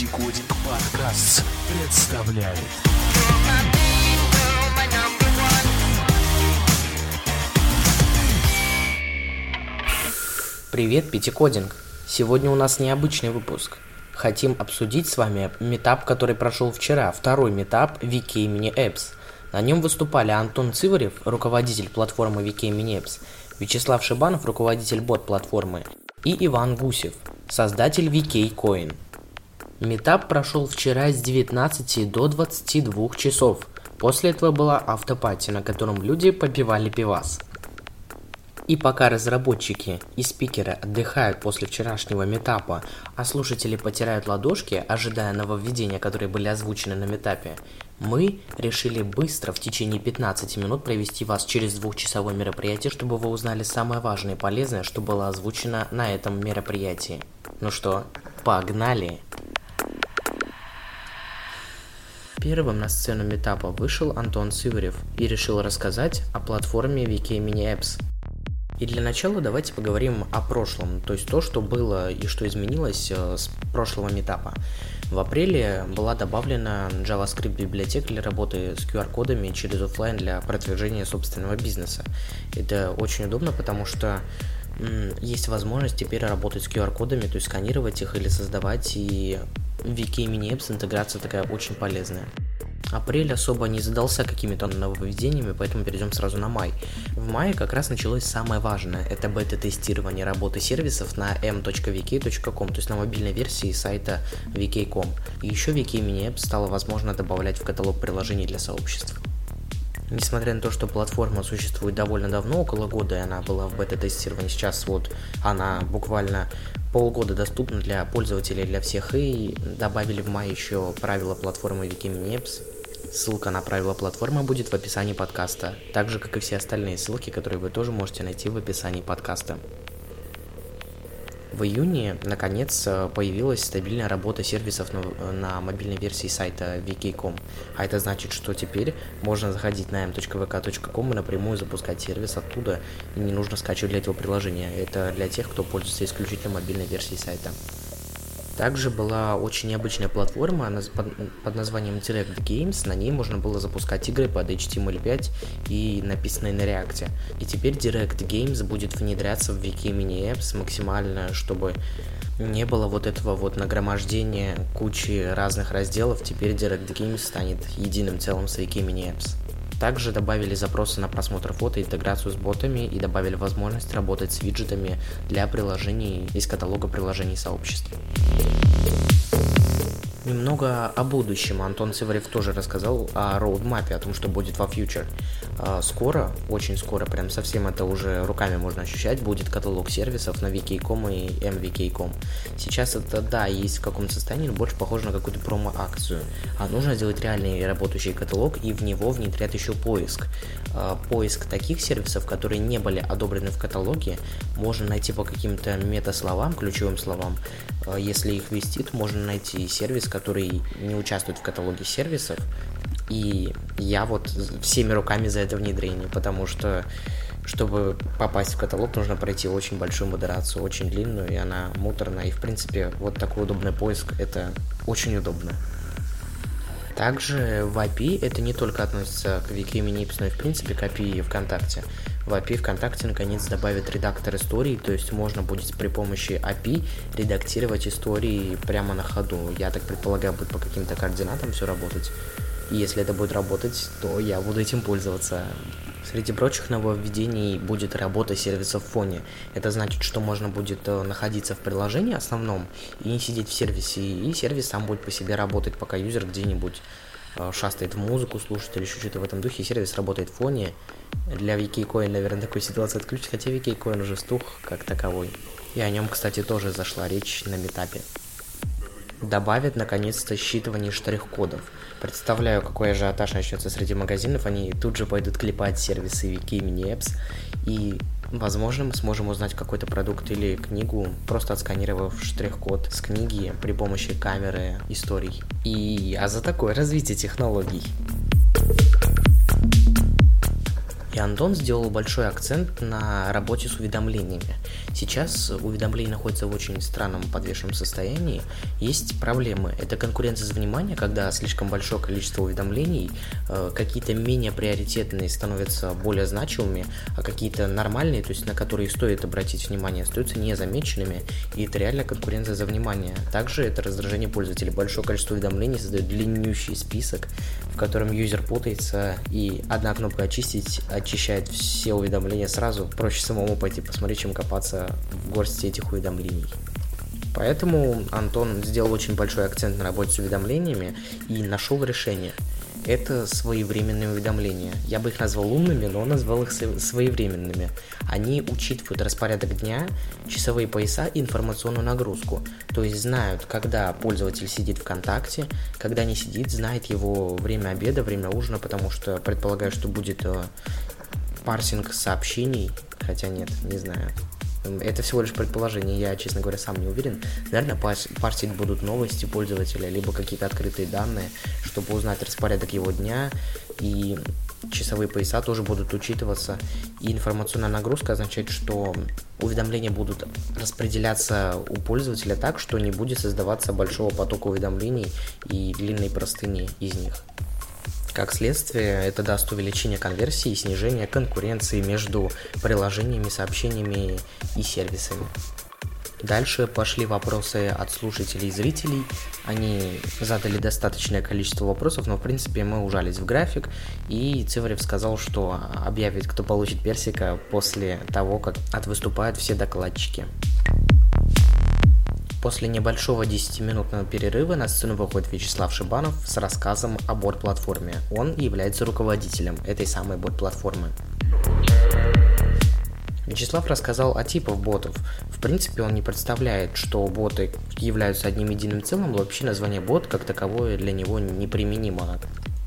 Пятикодинг подкаст представляет Привет, Пятикодинг! Сегодня у нас необычный выпуск. Хотим обсудить с вами метап, который прошел вчера, второй метап VK Mini Apps. На нем выступали Антон Циварев, руководитель платформы VK Mini Apps, Вячеслав Шибанов, руководитель бот-платформы, и Иван Гусев, создатель VK Coin. Метап прошел вчера с 19 до 22 часов. После этого была автопати, на котором люди попивали пивас. И пока разработчики и спикеры отдыхают после вчерашнего метапа, а слушатели потирают ладошки, ожидая нововведения, которые были озвучены на метапе, мы решили быстро в течение 15 минут провести вас через двухчасовое мероприятие, чтобы вы узнали самое важное и полезное, что было озвучено на этом мероприятии. Ну что, погнали! Первым на сцену метапа вышел Антон Сыворев и решил рассказать о платформе VK Mini Apps. И для начала давайте поговорим о прошлом, то есть то, что было и что изменилось э, с прошлого метапа. В апреле была добавлена JavaScript библиотека для работы с QR-кодами через офлайн для продвижения собственного бизнеса. Это очень удобно, потому что есть возможность теперь работать с QR-кодами, то есть сканировать их или создавать, и в Wiki Mini Apps интеграция такая очень полезная. Апрель особо не задался какими-то нововведениями, поэтому перейдем сразу на май. В мае как раз началось самое важное, это бета-тестирование работы сервисов на m.vk.com, то есть на мобильной версии сайта vk.com. И еще Wiki Mini Apps стало возможно добавлять в каталог приложений для сообществ. Несмотря на то, что платформа существует довольно давно, около года, и она была в бета-тестировании, сейчас вот она буквально полгода доступна для пользователей, для всех, и добавили в мае еще правила платформы Wikimini Apps. Ссылка на правила платформы будет в описании подкаста, так же, как и все остальные ссылки, которые вы тоже можете найти в описании подкаста. В июне, наконец, появилась стабильная работа сервисов на, на мобильной версии сайта vk.com. А это значит, что теперь можно заходить на m.vk.com и напрямую запускать сервис оттуда, и не нужно скачивать для этого приложения. Это для тех, кто пользуется исключительно мобильной версией сайта. Также была очень необычная платформа под названием Direct Games. На ней можно было запускать игры под HTML5 и написанные на React. И теперь Direct Games будет внедряться в Wiki Mini Apps максимально, чтобы не было вот этого вот нагромождения кучи разных разделов. Теперь Direct Games станет единым целым с Wiki Mini Apps. Также добавили запросы на просмотр фото, интеграцию с ботами и добавили возможность работать с виджетами для приложений из каталога приложений сообщества. Немного о будущем. Антон Сиварев тоже рассказал о роудмапе, о том, что будет во фьючер. А, скоро, очень скоро, прям совсем это уже руками можно ощущать, будет каталог сервисов на VK.com и MVK.com. Сейчас это, да, есть в каком-то состоянии, но больше похоже на какую-то промо-акцию. А нужно сделать реальный работающий каталог и в него внедрять еще поиск. А, поиск таких сервисов, которые не были одобрены в каталоге, можно найти по каким-то мета-словам, ключевым словам. А, если их ввести, то можно найти сервис, который не участвует в каталоге сервисов. И я вот всеми руками за это внедрение, потому что чтобы попасть в каталог, нужно пройти очень большую модерацию, очень длинную, и она муторная. И, в принципе, вот такой удобный поиск, это очень удобно. Также в API это не только относится к Wikiminix, но и в принципе к API ВКонтакте. В API ВКонтакте наконец добавят редактор историй, то есть можно будет при помощи API редактировать истории прямо на ходу. Я так предполагаю, будет по каким-то координатам все работать. И если это будет работать, то я буду этим пользоваться. Среди прочих нововведений будет работа сервиса в фоне. Это значит, что можно будет э, находиться в приложении основном и не сидеть в сервисе, и сервис сам будет по себе работать, пока юзер где-нибудь шастает в музыку, слушает или еще что-то в этом духе, сервис работает в фоне. Для VKCoin, наверное, такой ситуации отключить, хотя VKCoin уже стух как таковой. И о нем, кстати, тоже зашла речь на метапе. Добавят, наконец-то, считывание штрих-кодов – Представляю, какой ажиотаж начнется среди магазинов, они тут же пойдут клепать сервисы Mini Apps, и, возможно, мы сможем узнать какой-то продукт или книгу, просто отсканировав штрих-код с книги при помощи камеры историй. И а за такое развитие технологий. Антон сделал большой акцент на работе с уведомлениями. Сейчас уведомления находятся в очень странном подвешенном состоянии. Есть проблемы. Это конкуренция за внимание, когда слишком большое количество уведомлений, э, какие-то менее приоритетные становятся более значимыми, а какие-то нормальные, то есть на которые стоит обратить внимание, остаются незамеченными, и это реально конкуренция за внимание. Также это раздражение пользователей. Большое количество уведомлений создает длиннющий список, в котором юзер путается, и одна кнопка «Очистить» очищает все уведомления сразу. Проще самому пойти посмотреть, чем копаться в горсти этих уведомлений. Поэтому Антон сделал очень большой акцент на работе с уведомлениями и нашел решение. Это своевременные уведомления. Я бы их назвал умными, но он назвал их своевременными. Они учитывают распорядок дня, часовые пояса и информационную нагрузку. То есть знают, когда пользователь сидит в контакте, когда не сидит, знает его время обеда, время ужина, потому что предполагаю, что будет э, парсинг сообщений, хотя нет, не знаю. Это всего лишь предположение, я, честно говоря, сам не уверен. Наверное, парсить будут новости пользователя, либо какие-то открытые данные, чтобы узнать распорядок его дня, и часовые пояса тоже будут учитываться. И информационная нагрузка означает, что уведомления будут распределяться у пользователя так, что не будет создаваться большого потока уведомлений и длинной простыни из них. Как следствие, это даст увеличение конверсии и снижение конкуренции между приложениями, сообщениями и сервисами. Дальше пошли вопросы от слушателей и зрителей. Они задали достаточное количество вопросов, но в принципе мы ужались в график, и Циварев сказал, что объявит, кто получит персика после того, как отвыступают все докладчики. После небольшого 10-минутного перерыва на сцену выходит Вячеслав Шибанов с рассказом о бот-платформе. Он является руководителем этой самой бот-платформы. Вячеслав рассказал о типах ботов. В принципе, он не представляет, что боты являются одним единым целым, вообще название бот как таковое для него неприменимо.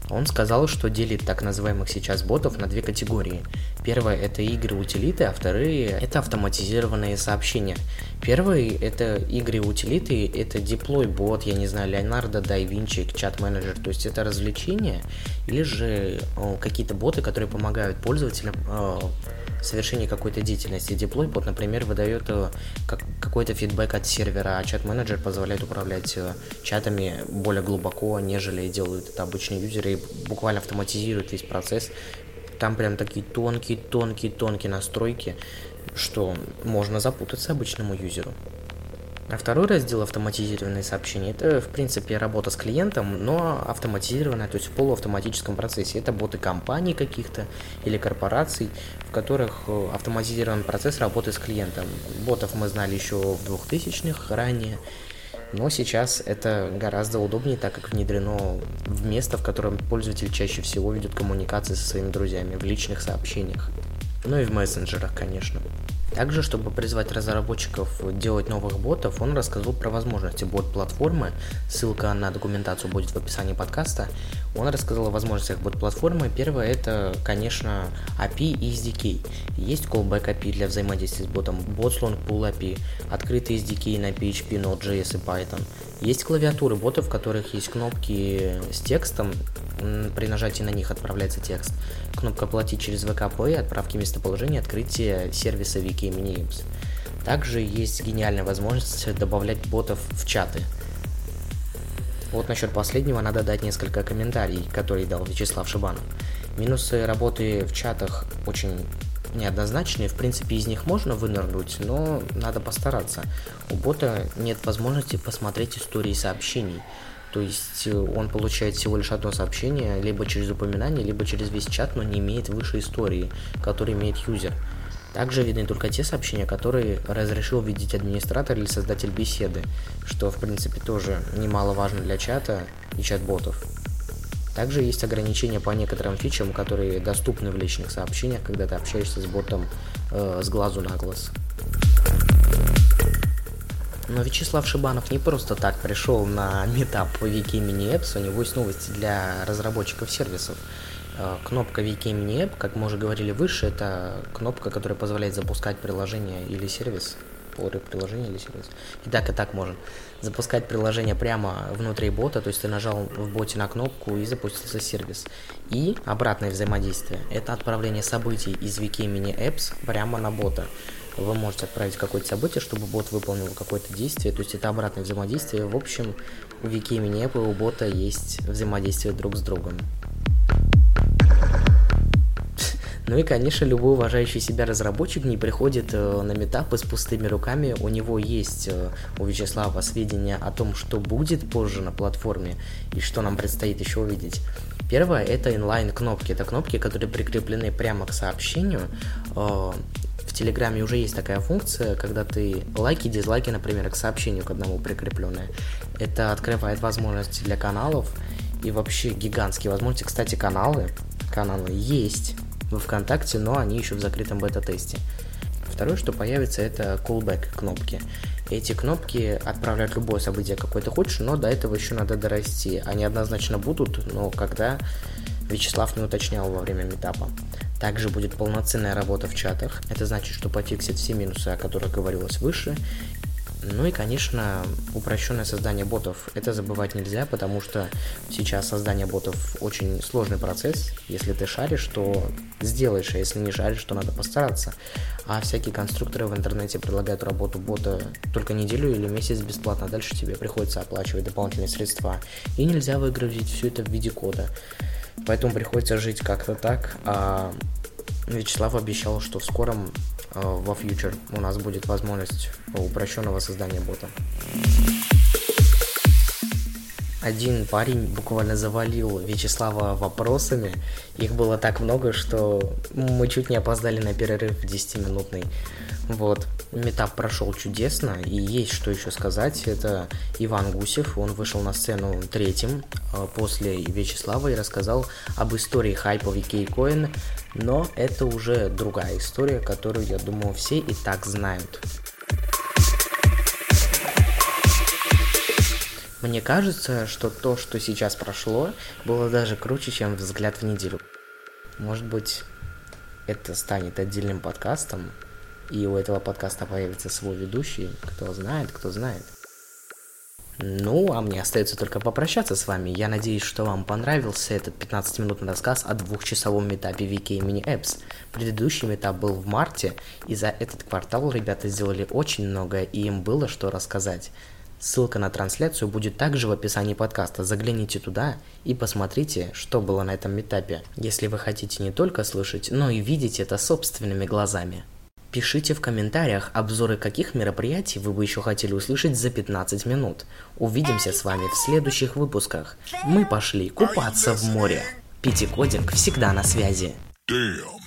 Он сказал, что делит так называемых сейчас ботов на две категории. Первая это игры-утилиты, а вторые это автоматизированные сообщения. Первые это игры-утилиты, это деплой бот, я не знаю, da Vinci, чат-менеджер, то есть это развлечения или же о, какие-то боты, которые помогают пользователям о, совершении какой-то деятельности. Бот, например, выдает э, как, какой-то фидбэк от сервера, а чат-менеджер позволяет управлять э, чатами более глубоко, нежели делают это обычные юзеры и буквально автоматизируют весь процесс. Там прям такие тонкие-тонкие-тонкие настройки, что можно запутаться обычному юзеру. А второй раздел автоматизированные сообщения это в принципе работа с клиентом, но автоматизированная, то есть в полуавтоматическом процессе. Это боты компаний каких-то или корпораций, в которых э, автоматизирован процесс работы с клиентом. Ботов мы знали еще в 2000-х ранее, но сейчас это гораздо удобнее, так как внедрено в место, в котором пользователь чаще всего ведет коммуникации со своими друзьями в личных сообщениях. Ну и в мессенджерах, конечно. Также, чтобы призвать разработчиков делать новых ботов, он рассказал про возможности бот-платформы. Ссылка на документацию будет в описании подкаста. Он рассказал о возможностях бот-платформы. Первое это, конечно, API и SDK. Есть callback API для взаимодействия с ботом, Botslong Pool API, открытый SDK на PHP, Node.js и Python. Есть клавиатуры ботов, в которых есть кнопки с текстом, при нажатии на них отправляется текст. Кнопка «Оплатить через ВКП», отправки местоположения, открытие сервиса Wiki Mini Также есть гениальная возможность добавлять ботов в чаты. Вот насчет последнего надо дать несколько комментариев, которые дал Вячеслав Шибанов. Минусы работы в чатах очень неоднозначные, в принципе из них можно вынырнуть, но надо постараться. У бота нет возможности посмотреть истории сообщений, то есть э, он получает всего лишь одно сообщение, либо через упоминание, либо через весь чат, но не имеет выше истории, который имеет юзер. Также видны только те сообщения, которые разрешил видеть администратор или создатель беседы, что в принципе тоже немаловажно для чата и чат-ботов. Также есть ограничения по некоторым фичам, которые доступны в личных сообщениях, когда ты общаешься с ботом э, с глазу на глаз. Но Вячеслав Шибанов не просто так пришел на метап по Wiki Mini Apps, у него есть новости для разработчиков сервисов. Э, кнопка Wiki Mini App, как мы уже говорили выше, это кнопка, которая позволяет запускать приложение или сервис Explorer приложение или сервис. И так, и так можно. Запускать приложение прямо внутри бота, то есть ты нажал в боте на кнопку и запустился сервис. И обратное взаимодействие. Это отправление событий из VK Mini Apps прямо на бота вы можете отправить какое-то событие, чтобы бот выполнил какое-то действие, то есть это обратное взаимодействие. В общем, у Вики и у бота есть взаимодействие друг с другом. Ну и, конечно, любой уважающий себя разработчик не приходит э, на метапы с пустыми руками. У него есть, э, у Вячеслава, сведения о том, что будет позже на платформе и что нам предстоит еще увидеть. Первое – это инлайн-кнопки. Это кнопки, которые прикреплены прямо к сообщению. Э, в Телеграме уже есть такая функция, когда ты лайки, дизлайки, например, к сообщению к одному прикрепленные. Это открывает возможности для каналов и вообще гигантские возможности. Кстати, каналы, каналы есть в ВКонтакте, но они еще в закрытом бета-тесте. Второе, что появится, это callback кнопки. Эти кнопки отправляют любое событие, какое ты хочешь, но до этого еще надо дорасти. Они однозначно будут, но когда Вячеслав не уточнял во время метапа. Также будет полноценная работа в чатах. Это значит, что пофиксит все минусы, о которых говорилось выше. Ну и, конечно, упрощенное создание ботов. Это забывать нельзя, потому что сейчас создание ботов очень сложный процесс. Если ты шаришь, то сделаешь, а если не шаришь, то надо постараться. А всякие конструкторы в интернете предлагают работу бота только неделю или месяц бесплатно. Дальше тебе приходится оплачивать дополнительные средства. И нельзя выгрузить все это в виде кода. Поэтому приходится жить как-то так. А Вячеслав обещал, что в скором э, во Future у нас будет возможность упрощенного создания бота. Один парень буквально завалил Вячеслава вопросами. Их было так много, что мы чуть не опоздали на перерыв 10-минутный. Вот. Метап прошел чудесно, и есть что еще сказать. Это Иван Гусев, он вышел на сцену третьим э, после Вячеслава и рассказал об истории хайпа VK Coin, но это уже другая история, которую, я думаю, все и так знают. Мне кажется, что то, что сейчас прошло, было даже круче, чем взгляд в неделю. Может быть, это станет отдельным подкастом, и у этого подкаста появится свой ведущий, кто знает, кто знает. Ну, а мне остается только попрощаться с вами. Я надеюсь, что вам понравился этот 15-минутный рассказ о двухчасовом метапе VK Mini Apps. Предыдущий метап был в марте, и за этот квартал ребята сделали очень много, и им было что рассказать. Ссылка на трансляцию будет также в описании подкаста. Загляните туда и посмотрите, что было на этом метапе, если вы хотите не только слышать, но и видеть это собственными глазами. Пишите в комментариях, обзоры каких мероприятий вы бы еще хотели услышать за 15 минут. Увидимся с вами в следующих выпусках. Мы пошли купаться в море. Пятикодинг всегда на связи. Damn.